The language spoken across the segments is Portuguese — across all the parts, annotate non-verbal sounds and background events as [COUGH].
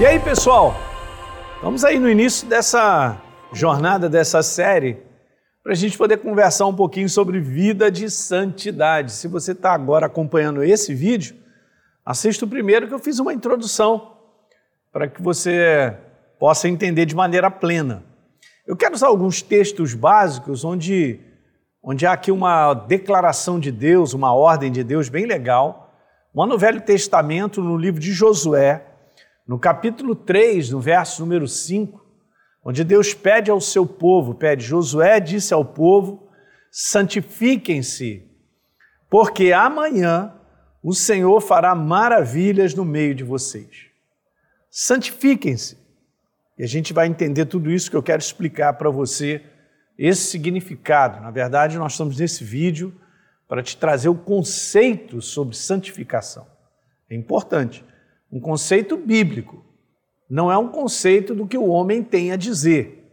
E aí, pessoal? Vamos aí no início dessa jornada, dessa série, para a gente poder conversar um pouquinho sobre vida de santidade. Se você está agora acompanhando esse vídeo, assista o primeiro que eu fiz uma introdução para que você possa entender de maneira plena. Eu quero usar alguns textos básicos onde, onde há aqui uma declaração de Deus, uma ordem de Deus bem legal. Uma no Velho Testamento, no livro de Josué, no capítulo 3, no verso número 5, onde Deus pede ao seu povo, pede, Josué disse ao povo, santifiquem-se, porque amanhã o Senhor fará maravilhas no meio de vocês. Santifiquem-se. E a gente vai entender tudo isso que eu quero explicar para você, esse significado. Na verdade, nós estamos nesse vídeo para te trazer o conceito sobre santificação. É importante um conceito bíblico, não é um conceito do que o homem tem a dizer.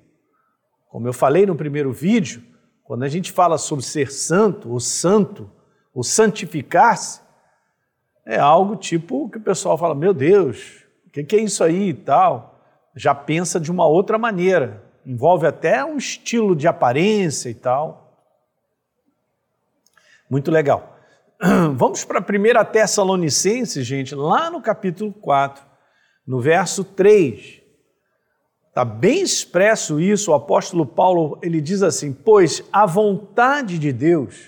Como eu falei no primeiro vídeo, quando a gente fala sobre ser santo, ou santo, ou santificar-se, é algo tipo que o pessoal fala: meu Deus, o que, que é isso aí e tal? Já pensa de uma outra maneira, envolve até um estilo de aparência e tal. Muito legal. [CLEARS THROAT] Vamos para a primeira Tessalonicenses, gente, lá no capítulo 4, no verso 3. Está bem expresso isso, o apóstolo Paulo, ele diz assim: "Pois a vontade de Deus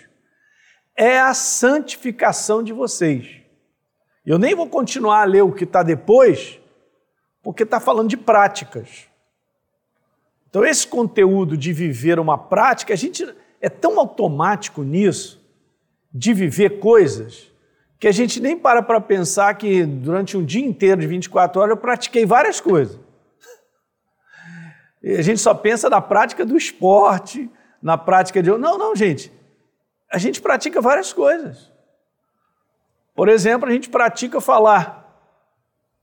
é a santificação de vocês". Eu nem vou continuar a ler o que está depois, porque está falando de práticas. Então, esse conteúdo de viver uma prática, a gente é tão automático nisso, de viver coisas que a gente nem para para pensar que durante um dia inteiro de 24 horas eu pratiquei várias coisas. E a gente só pensa na prática do esporte, na prática de. Não, não, gente. A gente pratica várias coisas. Por exemplo, a gente pratica falar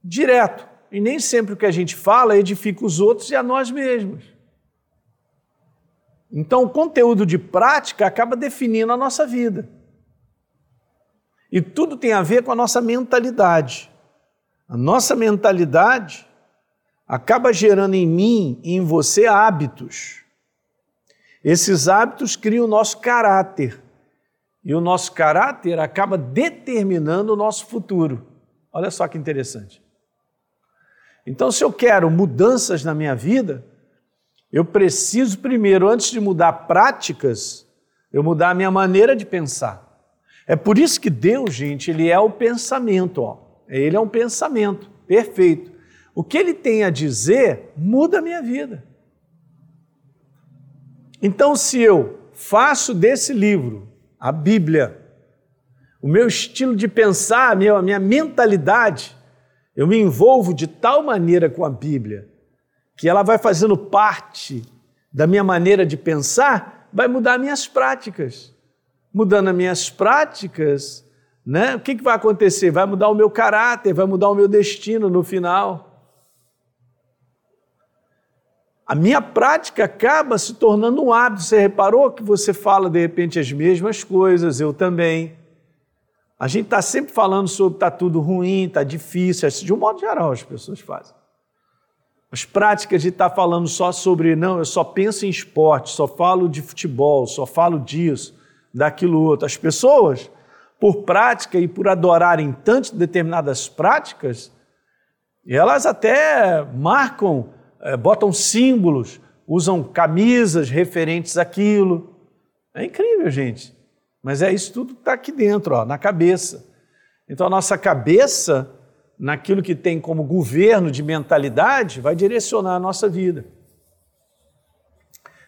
direto. E nem sempre o que a gente fala edifica os outros e a nós mesmos. Então, o conteúdo de prática acaba definindo a nossa vida. E tudo tem a ver com a nossa mentalidade. A nossa mentalidade acaba gerando em mim e em você hábitos. Esses hábitos criam o nosso caráter. E o nosso caráter acaba determinando o nosso futuro. Olha só que interessante. Então, se eu quero mudanças na minha vida, eu preciso primeiro, antes de mudar práticas, eu mudar a minha maneira de pensar. É por isso que Deus, gente, ele é o pensamento, ó. Ele é um pensamento perfeito. O que ele tem a dizer muda a minha vida. Então, se eu faço desse livro, a Bíblia, o meu estilo de pensar, a minha, a minha mentalidade, eu me envolvo de tal maneira com a Bíblia que ela vai fazendo parte da minha maneira de pensar, vai mudar minhas práticas mudando as minhas práticas, né? o que, que vai acontecer? Vai mudar o meu caráter, vai mudar o meu destino no final. A minha prática acaba se tornando um hábito. Você reparou que você fala de repente as mesmas coisas, eu também. A gente está sempre falando sobre está tudo ruim, está difícil, de um modo geral as pessoas fazem. As práticas de estar tá falando só sobre, não, eu só penso em esporte, só falo de futebol, só falo disso daquilo outro. As pessoas, por prática e por adorarem tantas determinadas práticas, elas até marcam, é, botam símbolos, usam camisas referentes àquilo. É incrível, gente. Mas é isso tudo que está aqui dentro, ó, na cabeça. Então a nossa cabeça, naquilo que tem como governo de mentalidade, vai direcionar a nossa vida.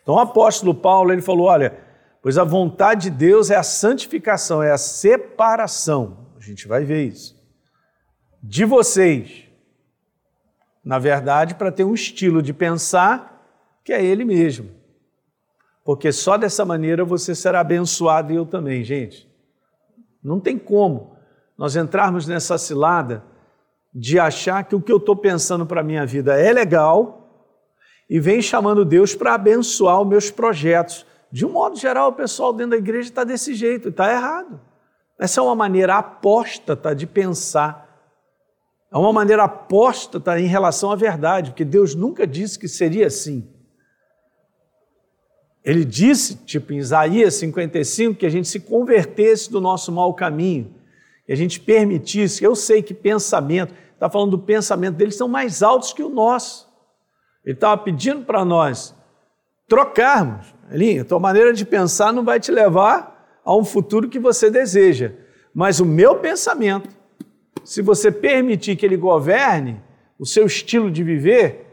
Então o apóstolo Paulo ele falou: olha, Pois a vontade de Deus é a santificação, é a separação. A gente vai ver isso. De vocês. Na verdade, para ter um estilo de pensar que é Ele mesmo. Porque só dessa maneira você será abençoado e eu também, gente. Não tem como nós entrarmos nessa cilada de achar que o que eu estou pensando para a minha vida é legal e vem chamando Deus para abençoar os meus projetos de um modo geral, o pessoal dentro da igreja está desse jeito, está errado. Essa é uma maneira apóstata de pensar. É uma maneira apóstata em relação à verdade, porque Deus nunca disse que seria assim. Ele disse, tipo em Isaías 55, que a gente se convertesse do nosso mau caminho, que a gente permitisse. Eu sei que pensamento, está falando do pensamento deles, são mais altos que o nosso. Ele estava pedindo para nós trocarmos. Elinho, a tua maneira de pensar não vai te levar a um futuro que você deseja. Mas o meu pensamento, se você permitir que ele governe o seu estilo de viver,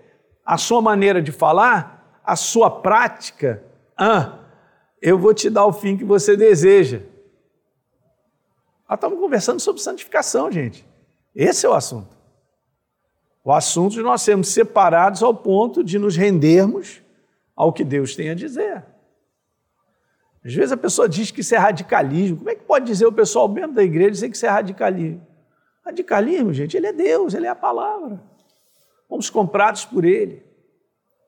a sua maneira de falar, a sua prática, ah, eu vou te dar o fim que você deseja. Nós estamos conversando sobre santificação, gente. Esse é o assunto. O assunto de nós sermos separados ao ponto de nos rendermos ao que Deus tem a dizer. Às vezes a pessoa diz que isso é radicalismo. Como é que pode dizer o pessoal mesmo da igreja dizer que isso é radicalismo? Radicalismo, gente, ele é Deus, ele é a palavra. Fomos comprados por ele,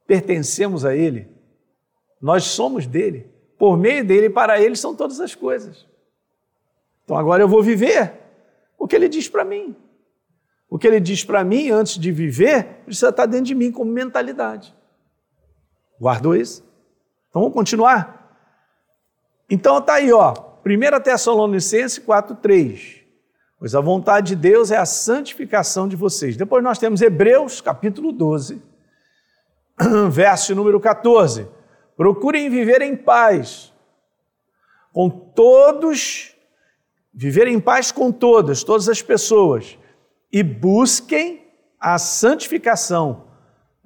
pertencemos a ele, nós somos dele, por meio dele e para ele são todas as coisas. Então agora eu vou viver o que ele diz para mim. O que ele diz para mim antes de viver precisa estar dentro de mim como mentalidade. Guardou isso? Então vamos continuar? Então está aí, ó, 1 Tessalonicenses 4,3. Pois a vontade de Deus é a santificação de vocês. Depois nós temos Hebreus, capítulo 12, [CLEARS THROAT] verso número 14. Procurem viver em paz com todos, viver em paz com todas, todas as pessoas, e busquem a santificação.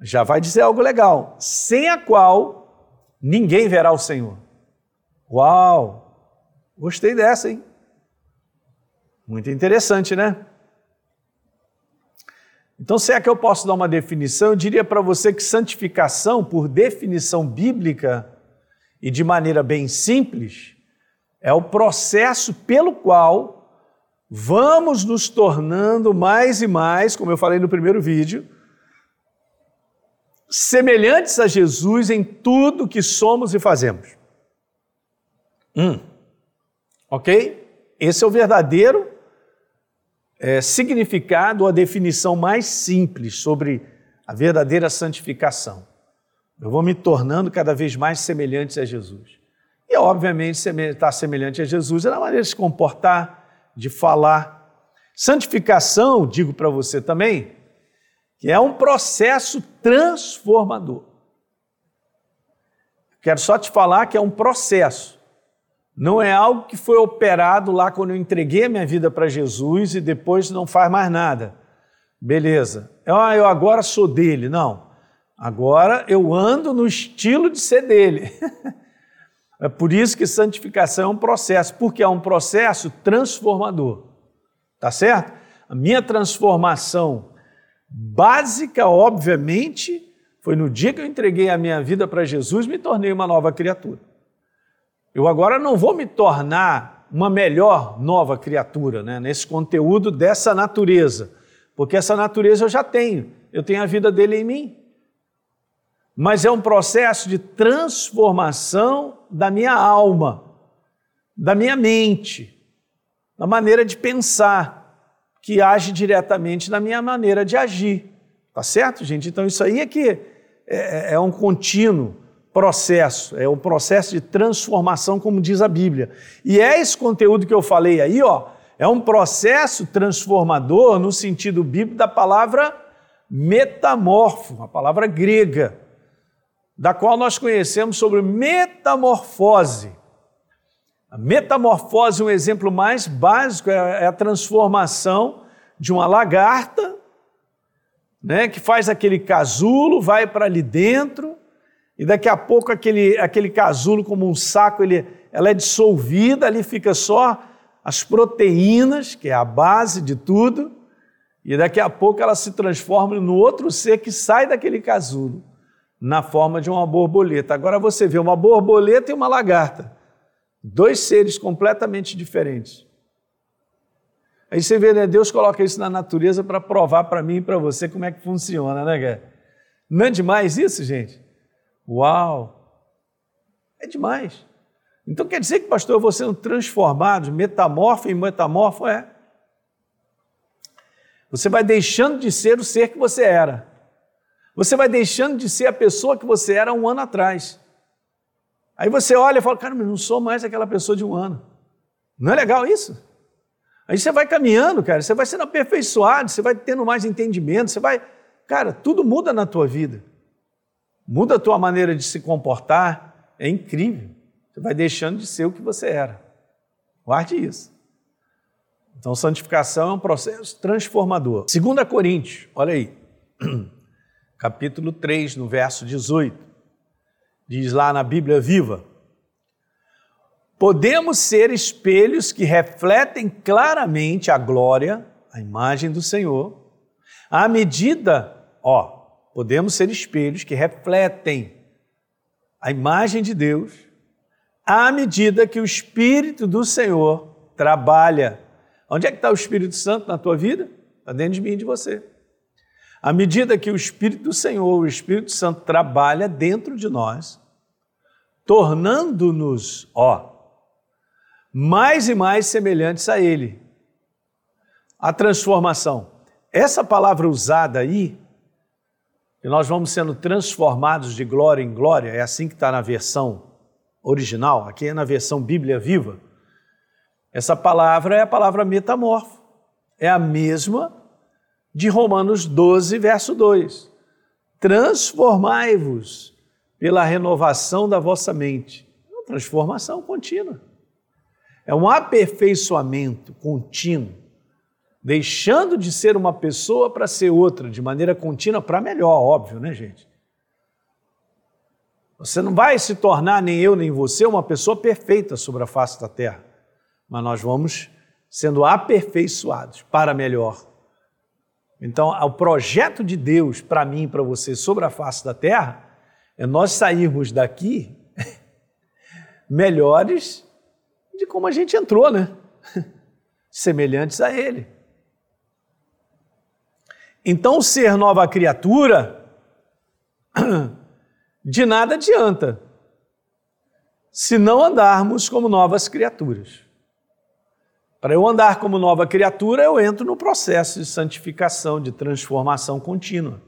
Já vai dizer algo legal, sem a qual ninguém verá o Senhor. Uau! Gostei dessa, hein? Muito interessante, né? Então, se é que eu posso dar uma definição, eu diria para você que santificação, por definição bíblica e de maneira bem simples, é o processo pelo qual vamos nos tornando mais e mais, como eu falei no primeiro vídeo, semelhantes a Jesus em tudo que somos e fazemos. Hum. Ok? Esse é o verdadeiro é, significado, a definição mais simples sobre a verdadeira santificação. Eu vou me tornando cada vez mais semelhante a Jesus. E, obviamente, estar semelhante a Jesus é na maneira de se comportar, de falar. Santificação, digo para você também, que é um processo transformador. Quero só te falar que é um processo. Não é algo que foi operado lá quando eu entreguei a minha vida para Jesus e depois não faz mais nada. Beleza. Ah, eu agora sou dele. Não. Agora eu ando no estilo de ser dele. [LAUGHS] é por isso que santificação é um processo, porque é um processo transformador. Tá certo? A minha transformação básica, obviamente, foi no dia que eu entreguei a minha vida para Jesus, me tornei uma nova criatura. Eu agora não vou me tornar uma melhor nova criatura, né, nesse conteúdo dessa natureza, porque essa natureza eu já tenho, eu tenho a vida dele em mim. Mas é um processo de transformação da minha alma, da minha mente, da maneira de pensar, que age diretamente na minha maneira de agir. Tá certo, gente? Então isso aí é que é, é, é um contínuo processo, é um processo de transformação, como diz a Bíblia. E é esse conteúdo que eu falei aí, ó, é um processo transformador no sentido bíblico da palavra metamorfo, a palavra grega, da qual nós conhecemos sobre metamorfose. A metamorfose, um exemplo mais básico, é, é a transformação de uma lagarta, né, que faz aquele casulo, vai para ali dentro, e daqui a pouco aquele, aquele casulo, como um saco, ele, ela é dissolvida, ali fica só as proteínas, que é a base de tudo, e daqui a pouco ela se transforma no outro ser que sai daquele casulo, na forma de uma borboleta. Agora você vê uma borboleta e uma lagarta, dois seres completamente diferentes. Aí você vê, né? Deus coloca isso na natureza para provar para mim e para você como é que funciona, né, cara? Não é demais isso, gente? Uau! É demais. Então quer dizer que, pastor, eu vou sendo transformado, metamorfo em metamorfo? É. Você vai deixando de ser o ser que você era. Você vai deixando de ser a pessoa que você era um ano atrás. Aí você olha e fala, cara, mas não sou mais aquela pessoa de um ano. Não é legal isso? Aí você vai caminhando, cara, você vai sendo aperfeiçoado, você vai tendo mais entendimento, você vai. Cara, tudo muda na tua vida. Muda a tua maneira de se comportar. É incrível. Você vai deixando de ser o que você era. Guarde isso. Então, santificação é um processo transformador. 2 Coríntios, olha aí, [CLEARS THROAT] capítulo 3, no verso 18, diz lá na Bíblia Viva: Podemos ser espelhos que refletem claramente a glória, a imagem do Senhor, à medida, ó, podemos ser espelhos que refletem a imagem de Deus, à medida que o Espírito do Senhor trabalha Onde é que está o Espírito Santo na tua vida? Está dentro de mim e de você. À medida que o Espírito do Senhor, o Espírito Santo, trabalha dentro de nós, tornando-nos, ó, mais e mais semelhantes a Ele. A transformação. Essa palavra usada aí, que nós vamos sendo transformados de glória em glória, é assim que está na versão original, aqui é na versão Bíblia Viva. Essa palavra é a palavra metamorfo. É a mesma de Romanos 12, verso 2. Transformai-vos pela renovação da vossa mente. É uma transformação contínua. É um aperfeiçoamento contínuo, deixando de ser uma pessoa para ser outra, de maneira contínua para melhor, óbvio, né, gente? Você não vai se tornar, nem eu, nem você, uma pessoa perfeita sobre a face da terra mas nós vamos sendo aperfeiçoados para melhor. Então, o projeto de Deus para mim e para você sobre a face da terra é nós sairmos daqui [LAUGHS] melhores de como a gente entrou, né? [LAUGHS] Semelhantes a Ele. Então, ser nova criatura [CLEARS THROAT] de nada adianta se não andarmos como novas criaturas. Para eu andar como nova criatura, eu entro no processo de santificação, de transformação contínua.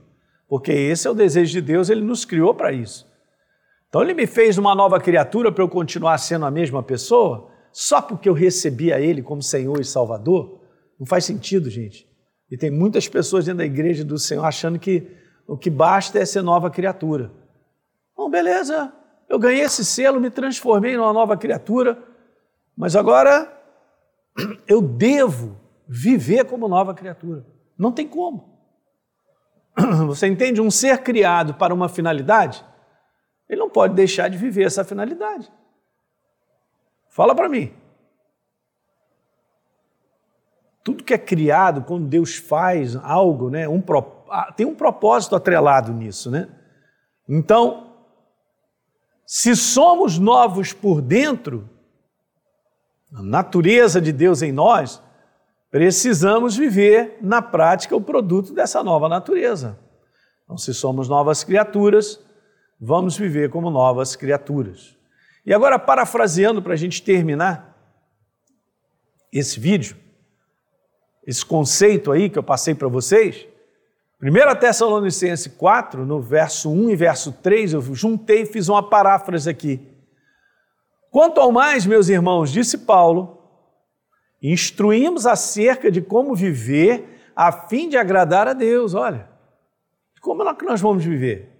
Porque esse é o desejo de Deus, ele nos criou para isso. Então ele me fez uma nova criatura para eu continuar sendo a mesma pessoa, só porque eu recebi a ele como Senhor e Salvador? Não faz sentido, gente. E tem muitas pessoas dentro da igreja do Senhor achando que o que basta é ser nova criatura. Bom, beleza, eu ganhei esse selo, me transformei numa nova criatura, mas agora eu devo viver como nova criatura. Não tem como. [CLEARS THROAT] Você entende? Um ser criado para uma finalidade, ele não pode deixar de viver essa finalidade. Fala para mim. Tudo que é criado, quando Deus faz algo, né, um, ah, tem um propósito atrelado nisso. Né? Então, se somos novos por dentro, a natureza de Deus em nós, precisamos viver na prática o produto dessa nova natureza. Então, se somos novas criaturas, vamos viver como novas criaturas. E agora, parafraseando para a gente terminar esse vídeo, esse conceito aí que eu passei para vocês, 1 Tessalonicenses 4, no verso 1 e verso 3, eu juntei e fiz uma paráfrase aqui. Quanto ao mais, meus irmãos, disse Paulo, instruímos acerca de como viver a fim de agradar a Deus. Olha, como é que nós vamos viver?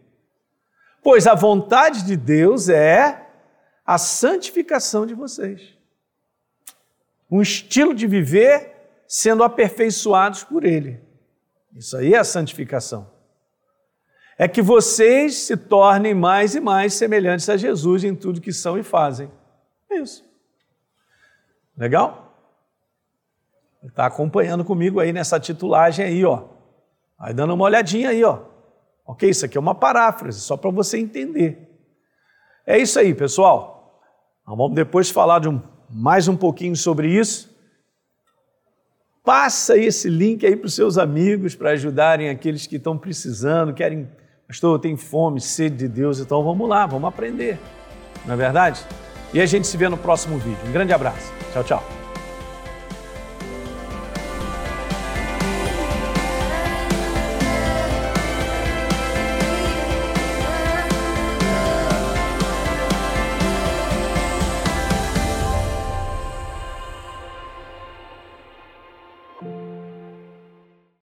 Pois a vontade de Deus é a santificação de vocês. Um estilo de viver sendo aperfeiçoados por Ele. Isso aí é a santificação. É que vocês se tornem mais e mais semelhantes a Jesus em tudo que são e fazem. Isso. Legal? Está acompanhando comigo aí nessa titulagem aí, ó. Aí dando uma olhadinha aí, ó. Ok? Isso aqui é uma paráfrase, só para você entender. É isso aí, pessoal. Vamos depois falar de um, mais um pouquinho sobre isso. Passa esse link aí para os seus amigos para ajudarem aqueles que estão precisando, querem, pastor, eu tenho fome, sede de Deus, então vamos lá, vamos aprender. Não é verdade? E a gente se vê no próximo vídeo. Um grande abraço. Tchau, tchau.